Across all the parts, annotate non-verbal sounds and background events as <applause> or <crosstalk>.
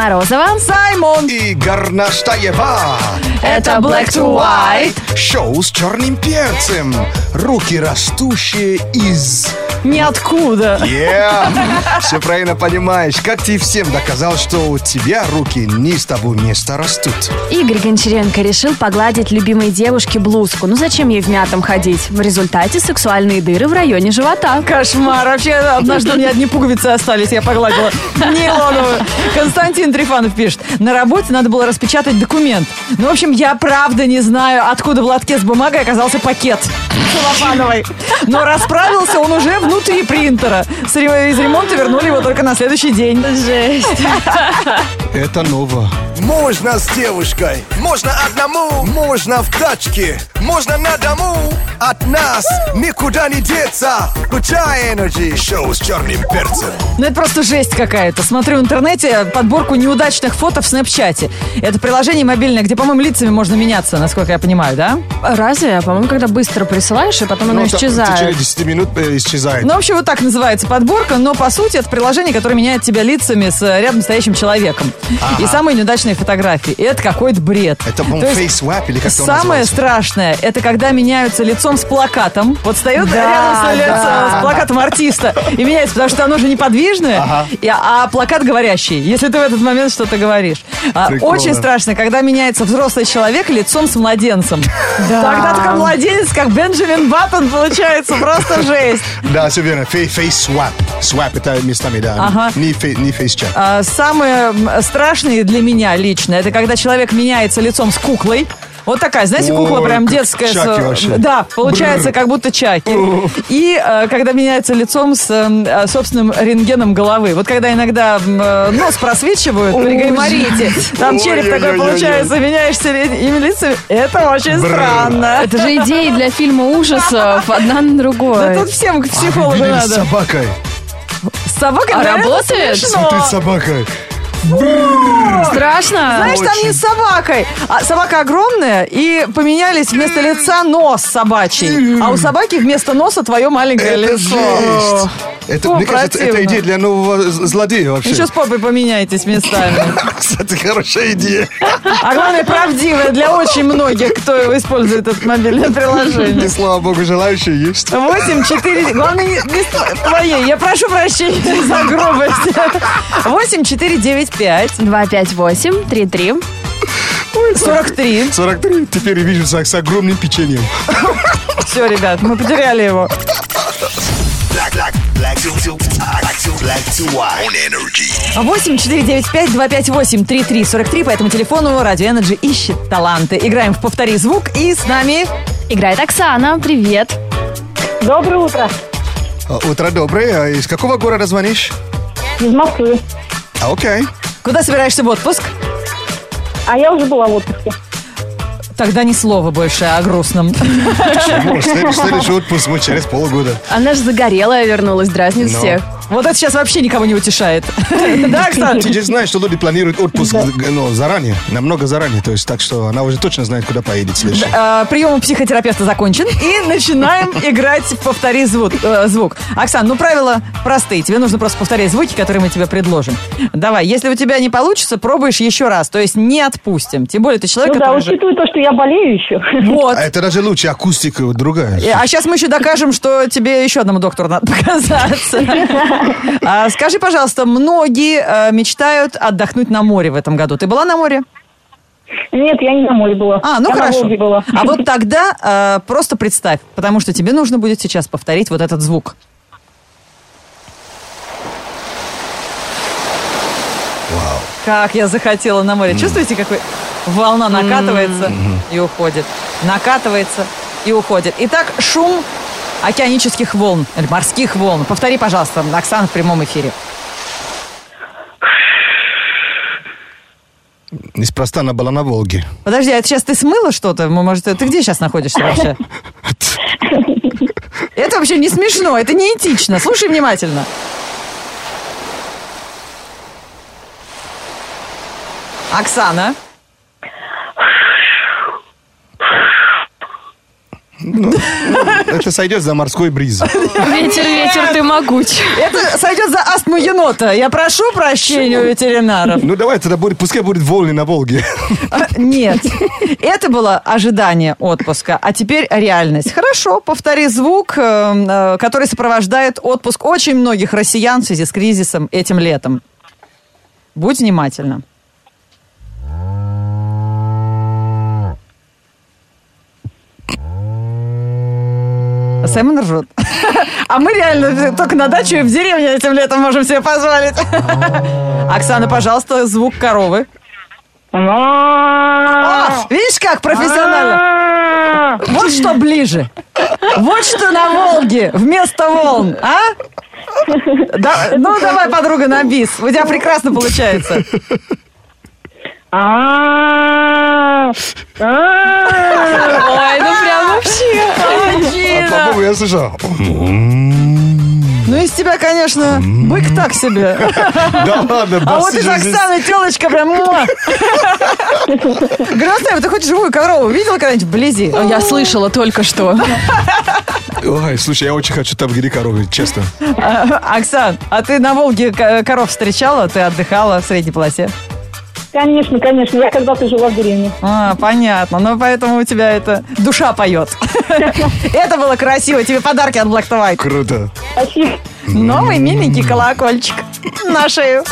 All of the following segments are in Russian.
Морозова. Саймон. И Горнаштаева. Это Black to White. Шоу с черным перцем. Руки растущие из... Ниоткуда. Yeah. Все правильно понимаешь. Как ты всем доказал, что у тебя руки не с того места растут? Игорь Гончаренко решил погладить любимой девушке блузку. Ну зачем ей в мятом ходить? В результате сексуальные дыры в районе живота. Кошмар. Вообще, однажды у меня одни пуговицы остались, я погладила. Нейлоновую. Константин Трифанов пишет. На работе надо было распечатать документ. Ну, в общем, я правда не знаю, откуда в лотке с бумагой оказался пакет целлофановый. Но расправился он уже внутри принтера. С Из ремонта вернули его только на следующий день. Жесть. <laughs> Это ново. Можно с девушкой, можно одному, можно в тачке, можно на дому. От нас никуда не деться. Включай Energy. Шоу с черным перцем. Ну, это просто жесть какая-то. Смотрю в интернете подборку неудачных фото в Снэпчате. Это приложение мобильное, где, по-моему, лицами можно меняться, насколько я понимаю, да? Разве? По-моему, когда быстро присылаешь, и потом оно Ну, в течение исчезает. 10 минут э, исчезает. Ну, в общем, вот так называется подборка, но по сути это приложение, которое меняет тебя лицами с э, рядом стоящим человеком. И самые неудачные фотографии. И это какой-то бред. Это, по-моему, То есть face swap или как это Самое называется? страшное, это когда меняются лицом с плакатом. Вот встает Да, рядом с, лицом, да. с плакатом артиста и меняется, потому что оно же неподвижное, Ага. и- а плакат говорящий, если ты в этот момент что-то говоришь. А, Прикольно. Очень страшно, когда меняется взрослый человек лицом с младенцем. Тогда такой младенец, как Бенджамин Баттон, получается просто жесть. Да, все верно. Face- Face swap. Swap это местами, да. Ага. Не, face- не face chat. А, Самые м, страшные для меня лично, это когда человек меняется лицом с куклой. Вот такая, знаете, кукла Ой, прям детская. с- Чаки вообще. Да, получается, как будто чаки. И э, когда меняется лицом с эм, э, собственным рентгеном головы. Вот когда иногда э, нос просвечивают при гайморите, там череп такой Ой-ой-ой-ой. получается, меняешься ли- ими лицами. Это очень Бррр. странно. Это же идеи для фильма ужасов, одна на Да другой. тут всем к психологу Видели с надо. собакой. С собакой А реально работает? смешно. Смотри, с собакой. Страшно? Знаешь, там не с собакой. А собака огромная, и поменялись вместо лица нос собачий. А у собаки вместо носа твое маленькое Это лицо. жесть. Это, Фу, мне кажется, это противно. идея для нового злодея вообще. Еще с попой поменяйтесь местами. <laughs> Кстати, хорошая идея. <laughs> А главное, правдивая для очень многих, кто использует это мобильное И приложение. слава богу, желающие есть. 8, 4, главное, не, не твоей. Я прошу прощения за грубость. 8, 4, 9, 5, 258 33 43. 43. Теперь вижу с, с огромным печеньем. Все, ребят, мы потеряли его. Black, black, black to, to, black to, black to white. On Energy. 8 495 258 3343 по этому телефону Радио Energy ищет таланты. Играем в «Повтори звук» и с нами... Играет Оксана, привет. Доброе утро. А, Утро доброе. А Из какого города звонишь? Из Москвы. А, окей. Куда собираешься в отпуск? А я уже была в отпуске. Тогда ни слова больше о грустном. Почему? Следующий, отпуск мы через полгода. Она же загорелая вернулась, дразнит Но. всех. Вот это сейчас вообще никого не утешает. <laughs> Да, Оксана? Ты же знаешь, что люди планируют отпуск ну, заранее, намного заранее. То есть так что она уже точно знает, куда поедет следующий. Э, Прием у психотерапевта закончен. И начинаем <laughs> играть «Повтори звук». э, звук. Оксан, ну правила простые. Тебе нужно просто повторять звуки, которые мы тебе предложим. Давай, если у тебя не получится, пробуешь еще раз. То есть не отпустим. Тем более ты человек, Ну да, который... учитывая то, что я болею еще. Вот. А это даже лучше, акустика другая. Э, А сейчас мы еще докажем, что тебе еще одному доктору надо показаться. <laughs> А скажи, пожалуйста, многие э, мечтают отдохнуть на море в этом году. Ты была на море? Нет, я не на море была. А, ну я хорошо. Была. А вот тогда э, просто представь, потому что тебе нужно будет сейчас повторить вот этот звук. Как я захотела на море. Чувствуете, какой волна накатывается и уходит, накатывается и уходит. Итак, шум океанических волн, морских волн. Повтори, пожалуйста, Оксана в прямом эфире. Неспроста она была на Волге. Подожди, а это сейчас ты смыла что-то? Может, ты где сейчас находишься вообще? Это вообще не смешно, это не этично. Слушай внимательно. Оксана. Это сойдет за морской бриз. Ветер, ветер, ты могуч. Это сойдет за астму енота. Я прошу прощения у ветеринаров. Ну давай тогда будет, пускай будет волны на Волге. А, Нет. Это было ожидание отпуска, а теперь реальность. Хорошо, повтори звук, э, э, который сопровождает отпуск очень многих россиян в связи с кризисом этим летом. Будь внимательна. Саймон ржет. <laughs> А мы реально только на дачу и в деревне этим летом можем себе позволить. Оксана, пожалуйста, звук коровы. А, видишь, как профессионально? Вот что ближе. Вот что на Волге вместо волн, а? Да- ну, давай, подруга, на бис. У тебя прекрасно получается. А, <laughs> Ой, прям вообще. А, слышал. Ну, из тебя, конечно, бык так себе. Да ладно, А вот из. Оксаны телочка прям... Грозная, ты хоть живую корову видела когда-нибудь вблизи? Я слышала только что. Ой, слушай, я очень хочу там где коровы, честно. А, Оксан, а ты на Волге ко- коров встречала? Ты отдыхала в средней полосе? Конечно, конечно. Я когда-то жила в деревне. А, понятно. Ну, поэтому у тебя это душа поет. <laughs> Это было красиво. Тебе подарки от Black to White. Круто. Спасибо. Новый миленький колокольчик на шею.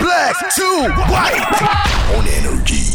Black to white on energy.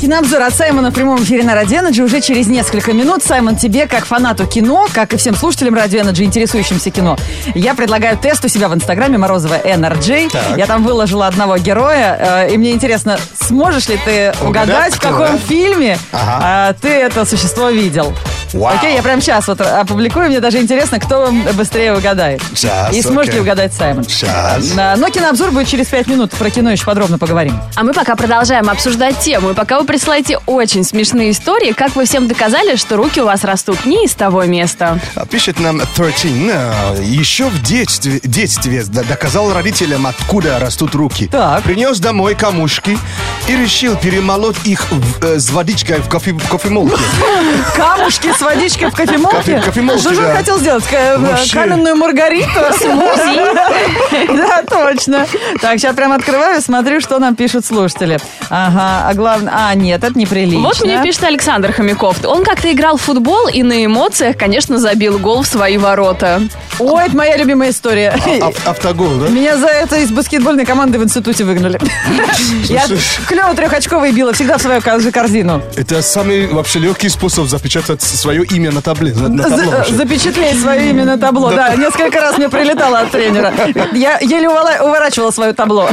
Кинообзор от Саймона в прямом эфире на Радио Energy уже через несколько минут. Саймон, тебе, как фанату кино, как и всем слушателям Радио Energy, интересующимся кино, я предлагаю тест у себя в Инстаграме Морозова. Так. Я там выложила одного героя, э, и мне интересно, сможешь ли ты угадать, в кто, каком да? фильме Ага. э, ты это существо видел? Вау. Окей, я прямо сейчас вот опубликую, мне даже интересно, кто быстрее угадает. Сейчас, И сможет ли угадать Саймон. Сейчас. Да, Но кинообзор будет через пять минут. Про кино еще подробно поговорим. А мы пока продолжаем обсуждать тему. И пока вы присылаете очень смешные истории, как вы всем доказали, что руки у вас растут не из того места. А Пишет нам 13. э, Еще в детстве, детстве доказал родителям, откуда растут руки. Так. Принес домой камушки и решил перемолоть их в- э, с водичкой в, кофе, в кофемолке. <laughs> Камушки с водичкой в кофемолке? Кофе- кофемолке, Что же он хотел сделать? Вообще. Каменную маргариту? <laughs> Да, точно. Так, сейчас прям открываю и смотрю, что нам пишут слушатели. Ага, а главное... А, нет, это неприлично. Вот мне пишет Александр Хомяков. Он как-то играл в футбол и на эмоциях, конечно, забил гол в свои ворота. Ой, это моя любимая история. Ав- Автогол, да? Меня за это из баскетбольной команды в институте выгнали. <laughs> Я клево трехочковый била всегда в свою ко- корзину. Это самый вообще легкий способ запечатать свое имя на табле. на- на табло За- запечатлеть свое имя на табло. Да, несколько раз мне прилетало от тренера. Я еле уворачивала свое табло.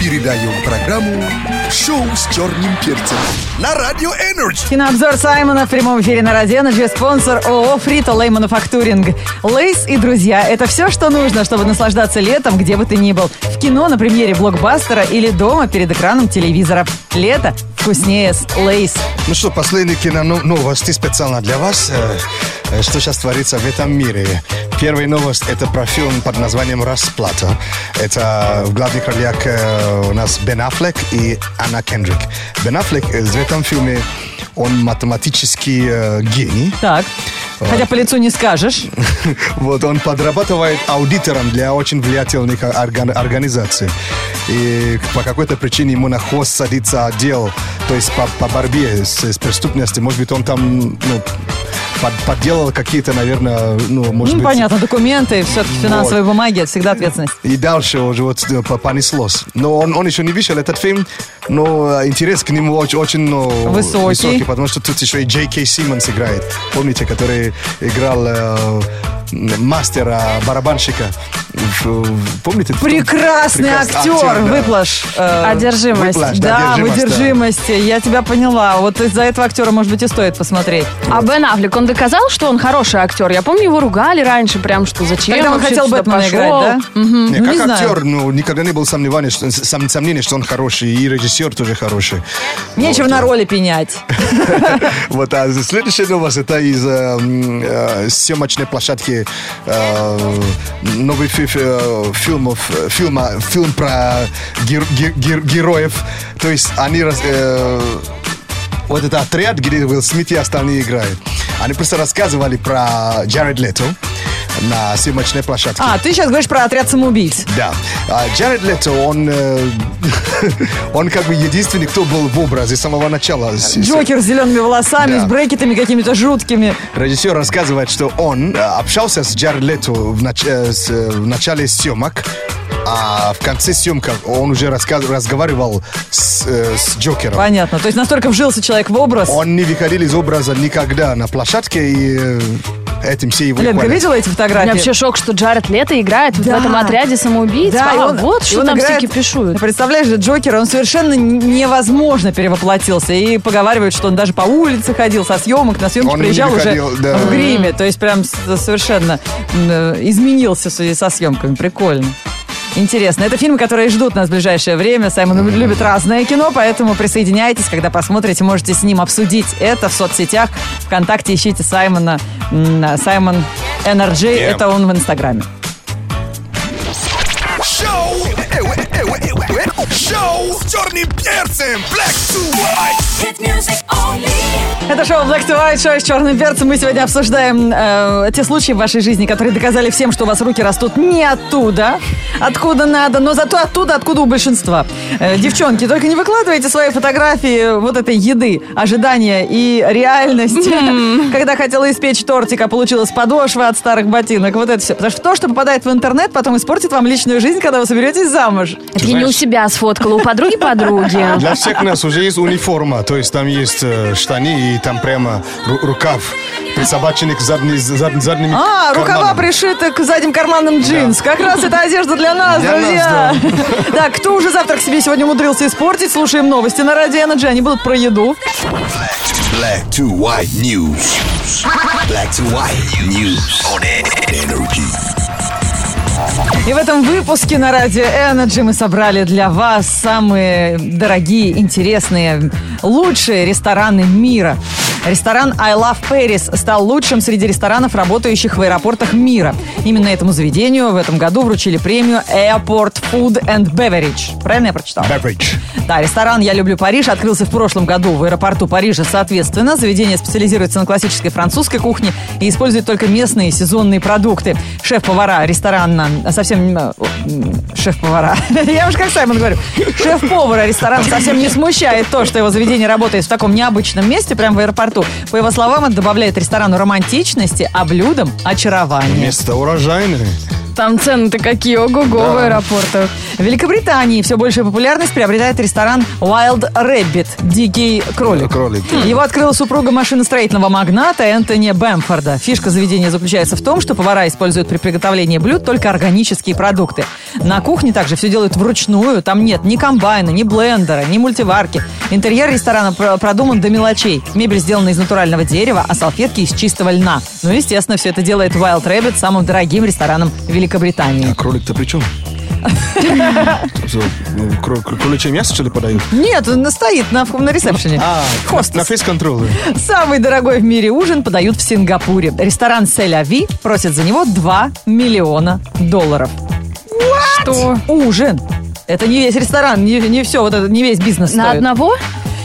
Передаем программу «Шоу с черным перцем» на Радио Energy. Кинообзор Саймона в прямом эфире на Радио Energy. Спонсор ООО «Фрито Лей Мануфактуринг». Lay's и друзья – это все, что нужно, чтобы наслаждаться летом, где бы ты ни был. В кино, на премьере блокбастера или дома перед экраном телевизора. Лето вкуснее Lay's. Ну что, последние кино ну- специально для вас. Э, э, Что сейчас творится в этом мире? Первая новость – это про фильм под названием «Расплата». Это в главных ролях э, у нас Бен Аффлек и Анна Кендрик. Бен Аффлек э, в этом фильме, он математический э, гений. Так. Хотя по лицу не скажешь. <laughs> Вот он подрабатывает аудитором для очень влиятельных орган- организаций. И по какой-то причине ему на хвост садится отдел, то есть по, по борьбе с, с преступностью. Может быть, он там ну, под- подделал какие-то, наверное, ну, может Ну, быть... понятно, документы, все-таки финансовые бумаги – это всегда ответственность. И дальше уже вот э, по- понеслось. Но он, он еще не видел этот фильм, но э, интерес к нему очень, очень ну, Высокий. потому что тут еще и Джей Кей Симмонс играет. Помните, который играл э, мастера, барабанщика. В- в- Помните? Прекрасный Прекрасный актер, актер, да. выплаш. э, Одержимость. Выплаш, Да, одержимость, да. выдержимости. Я тебя поняла. Вот из-за этого актера, может быть, и стоит посмотреть. А Бен Аффлек, он доказал, что он хороший актер? Я помню, его ругали раньше, прям что зачем Когда он хотел Бэтмена играть, да? Не, Ну, как не знаю. актер, ну, никогда не было сомнений, что, сом- сомнений, что он хороший, и режиссер тоже хороший. Нечего Вот, на роли пенять. <laughs> Вот, а следующая новость, это из э, э, съемочной площадки э, новый фи- фи- фильмов, э, фильма, фильм про гер- гер- гер- героев. То есть они э, вот этот отряд, где Уилл Смит и остальные играют. Они просто рассказывали про Джаред Лето на съемочной площадке. А, ты сейчас говоришь про отряд самоубийц. Да. А Джаред Лето, он, э, <laughs> он как бы единственный, кто был в образе с самого начала. Джокер с зелеными волосами, Да. с брекетами какими-то жуткими. Режиссер рассказывает, что он э, общался с Джаред Лето в, нач- э, с, в начале съемок, а в конце съемок он уже раска- разговаривал с, э, с Джокером. Понятно. То есть настолько вжился человек в образ. Он не выходил из образа никогда на площадке, и этим все его Ленка, видела эти У меня фотографии? вообще шок, что Джаред Лето играет Да. в этом отряде самоубийц. Да, а, и он- вот и что он там играет- все кипишуют. Представляешь же, Джокер, он совершенно невозможно перевоплотился. И поговаривают, что он даже по улице ходил со съемок, на съемки Он приезжал уже да. в гриме. То есть прям совершенно изменился в связи со съемками. Прикольно. Интересно. Это фильмы, которые ждут нас в ближайшее время. Саймон любит разное кино, поэтому присоединяйтесь, когда посмотрите, можете с ним обсудить это в соцсетях. Вконтакте ищите Саймона, Саймон NRJ, Yeah. это он в Инстаграме. Шоу с черным перцем! Black to white! Это шоу Black to White, шоу с черным перцем. Мы сегодня обсуждаем э, те случаи в вашей жизни, которые доказали всем, что у вас руки растут не оттуда, откуда надо, но зато оттуда, откуда у большинства. Э, девчонки, только не выкладывайте свои фотографии вот этой еды, ожидания и реальности. Когда хотела испечь тортик, а получилась подошва от старых ботинок. Вот это все. Потому что то, что попадает в интернет, потом испортит вам личную жизнь, когда вы соберетесь замуж. Это я не у себя сфоткала, у подруги подруги. Для всех нас уже есть униформа, то есть там есть э, штаны и там прямо ру- рукав присобаченный к задней, зад- задними А, рукава карманам. пришиты к задним карманам джинс. Как раз это одежда для нас, Для нас, друзья. <laughs> Так, кто уже завтрак себе сегодня умудрился испортить? Слушаем новости на Радио Energy. Они будут про еду. Black to white news. Black to white news on energy. И в этом выпуске на Радио Energy мы собрали для вас самые дорогие, интересные, лучшие рестораны мира. Ресторан I Love Paris стал лучшим среди ресторанов, работающих в аэропортах мира. Именно этому заведению в этом году вручили премию Airport Food and Beverage. Правильно я прочитал? Beverage. Да, ресторан «Я люблю Париж» открылся в прошлом году в аэропорту Парижа. Соответственно, заведение специализируется на классической французской кухне и использует только местные сезонные продукты. Шеф-повара ресторана совсем... э, м, Шеф-повара. <laughs> Я уж как Саймон говорю. Шеф-повара ресторана совсем не смущает то, что его заведение работает в таком необычном месте, прямо в аэропорту. По его словам, это добавляет ресторану романтичности, а блюдам очарования. Место урожайное. Там цены-то какие, ого-го в аэропортах. В Великобритании все большую популярность приобретает ресторан Wild Rabbit – «Дикий кролик». Кролик. Его открыла супруга машиностроительного магната Энтони Бэмфорда. Фишка заведения заключается в том, что повара используют при приготовлении блюд только органические продукты. На кухне также все делают вручную. Там нет ни комбайна, ни блендера, ни мультиварки. Интерьер ресторана про- продуман до мелочей. Мебель сделана из натурального дерева, а салфетки из чистого льна. Ну, естественно, все это делает Wild Rabbit самым дорогим рестораном Великобритании. А кролик-то при чем? <laughs> Ну, кро- кро- Кроличье мясо, что ли, подают? Нет, он стоит на, на ресепшене. А, Хостес. на фейс-контроле. Самый дорогой в мире ужин подают в Сингапуре. Ресторан Селяви просит за него 2 миллиона долларов. Что? Ужин. Это не весь ресторан, не, не все, вот это, не весь бизнес На стоит. одного?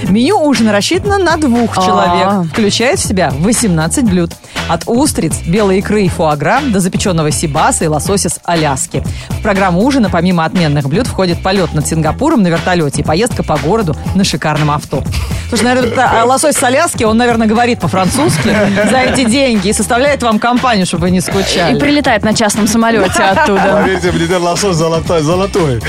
Меню ужина рассчитано на двух А. человек. Включает в себя 18 блюд. От устриц, белой икры и фуагра до запеченного сибаса и лосося с Аляски. В программу ужина помимо отменных блюд входит полет над Сингапуром на вертолете и поездка по городу на шикарном авто. Слушай, наверное, это, <laughs> лосось с Аляски, он, наверное, говорит по-французски за эти деньги и составляет вам компанию, чтобы вы не И скучали. прилетает на частном самолете оттуда. Поверьте, мне лосось золотой. золотой.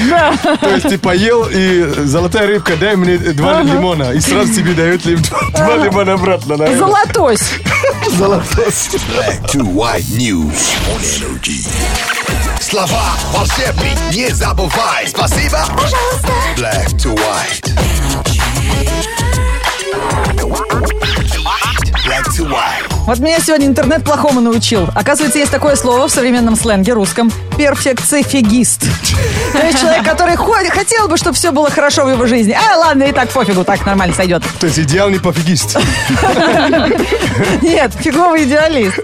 То есть ты поел, и золотая рыбка, дай мне два лимона. И сразу тебе дают <laughs> два лимона обратно. наверное. Золотось! <laughs> Золотой. Black to white news on energy. Слова волшебный, не забывай. Спасибо. Black to white. Black to white. Вот меня сегодня интернет плохому научил. Оказывается, есть такое слово в современном сленге русском. Перфекцифигист. То есть человек, который ходит, хотел бы, чтобы все было хорошо в его жизни. А, ладно, и так пофигу, так нормально сойдет. То есть идеальный пофигист. Нет, фиговый идеалист.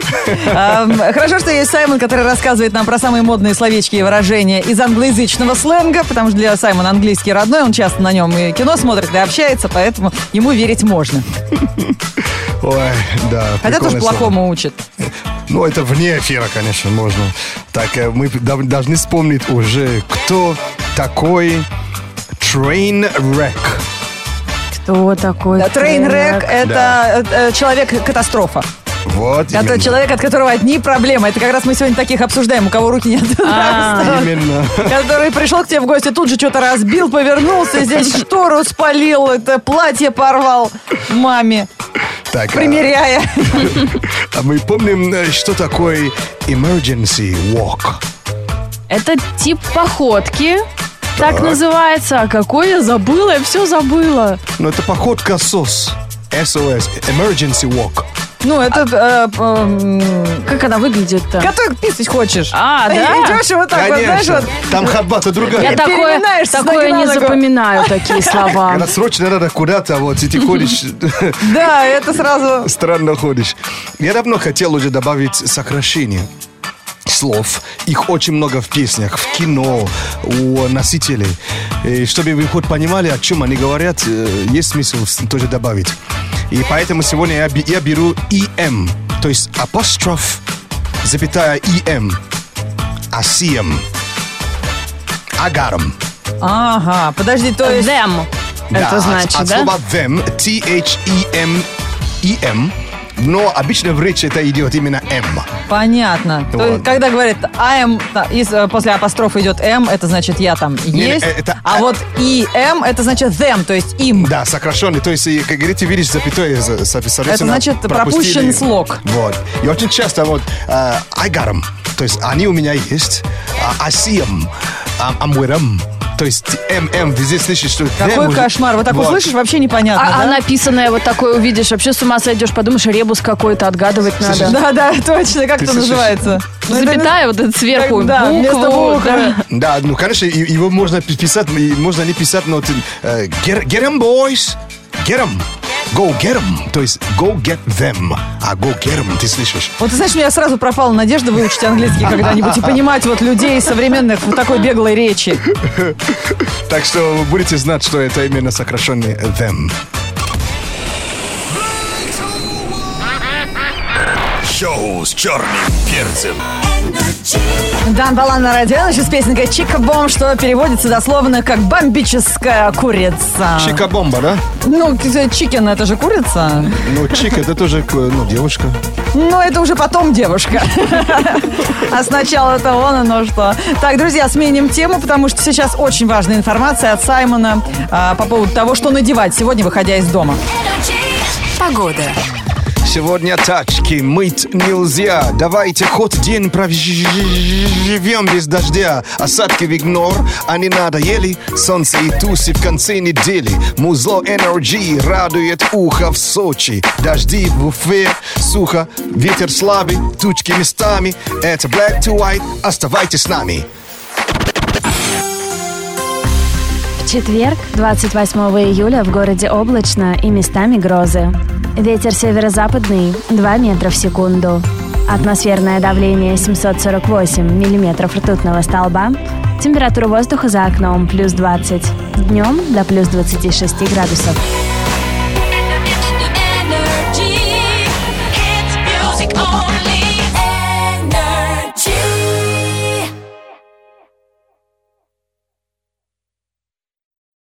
Хорошо, что есть Саймон, который рассказывает нам про самые модные словечки и выражения из англоязычного сленга, потому что для Саймона английский родной, он часто на нем и кино смотрит, и общается, поэтому ему верить можно. <laughs> Ой, да. Хотя тоже прикольное слово. плохому учат. Ну, это вне эфира, конечно, можно. Так, э, мы должны вспомнить уже, кто такой Trainwreck. Кто такой? Да, Трейнрек – это э, человек-катастрофа. Вот, Это именно. человек, от которого одни проблемы. Это как раз мы сегодня таких обсуждаем, у кого руки нет. А. <laughs> Именно. Который пришел к тебе в гости, тут же что-то разбил, повернулся, здесь <laughs> штору спалил, это платье порвал маме, Так, а, примеряя. <laughs> а мы помним, э, что такое emergency walk. Это тип походки. Так Так. называется. А какой я забыла? Я все забыла. Ну, это походка СОС. SOS, emergency walk. Ну, это... э, эм, Как она выглядит-то? Который писать хочешь. А, <laughs> да? Идешь и вот так вот, знаешь, Конечно, вот. там другая. Я такое, с такое ноги не на ногу. запоминаю, <laughs> такие слова. Когда срочно надо куда-то, вот, и ты ходишь, <laughs> Да, это сразу... странно ходишь. Я давно хотел уже добавить сокращение слов. Их очень много в песнях, в кино, у носителей. И чтобы вы хоть понимали, о чем они говорят, э, есть смысл с- тоже добавить. И поэтому сегодня я, я беру EM, то есть апостроф, запятая EM, ASEM, агаром. Ага, подожди, то есть... Them. Да, Это от- значит, от да? слова them, T-H-E-M, E-M, но обычно в речи это идет именно M. Понятно. То Вот. есть, когда говорят с- э, после апострофа идет M, это значит я там Не, есть. э, это- а вот и M, это значит them, то есть им. Да, сокращенный. То есть, как говорите, видишь запятое, за- со- соответственно, Это значит, пропустили. пропущен слог. Вот. И очень часто вот э, I got 'em. То есть они у меня есть. А, I see 'em. I'm, I'm with 'em. То есть ММ везде слышишь, что Какой уже- кошмар. Вот так вот слышишь, вообще непонятно. А, а да? написанное вот такое увидишь, вообще с ума сойдешь, подумаешь, ребус какой-то отгадывать надо. Да, да, <laughs> точно. Как Ты это слышишь? называется? Ну, это- Запятая вот это сверху, Как- да, букву, да. Да, ну, конечно, его можно пи- писать, можно не писать, но ты, э, get, get 'em, boys. Get 'em. Go get 'em. То есть go get them. А go get 'em, ты слышишь? Вот ты знаешь, у меня сразу пропала надежда выучить английский когда-нибудь и понимать вот людей современных в такой беглой речи. Так что вы будете знать, что это именно сокращенный them. Шоу с черным перцем. Дан Балан на радио, с песенкой Чика Бом, что переводится дословно как бомбическая курица. Чика-бомба, да? Ну, чикен это же курица. Ну, чик это тоже ну, девушка. Но это уже потом девушка. А сначала это вон оно что. Так, друзья, сменим тему, потому что сейчас очень важная информация от Саймона а, по поводу того, что надевать сегодня, выходя из дома. Погода. Сегодня тачки мыть нельзя. Давайте хоть день проживем без дождя. Осадки в игнор, а не. Солнце и тусы в конце недели. Музло Energy радует ухо в Сочи. Дожди в Уфе, сухо, ветер слабый, тучки местами. Это Black to White, оставайтесь с нами. Четверг, 28 июля, в городе облачно и местами грозы. Ветер северо-западный 2 метра в секунду. Атмосферное давление 748 миллиметров ртутного столба. Температура воздуха за окном плюс 20. Днем до плюс 26 градусов.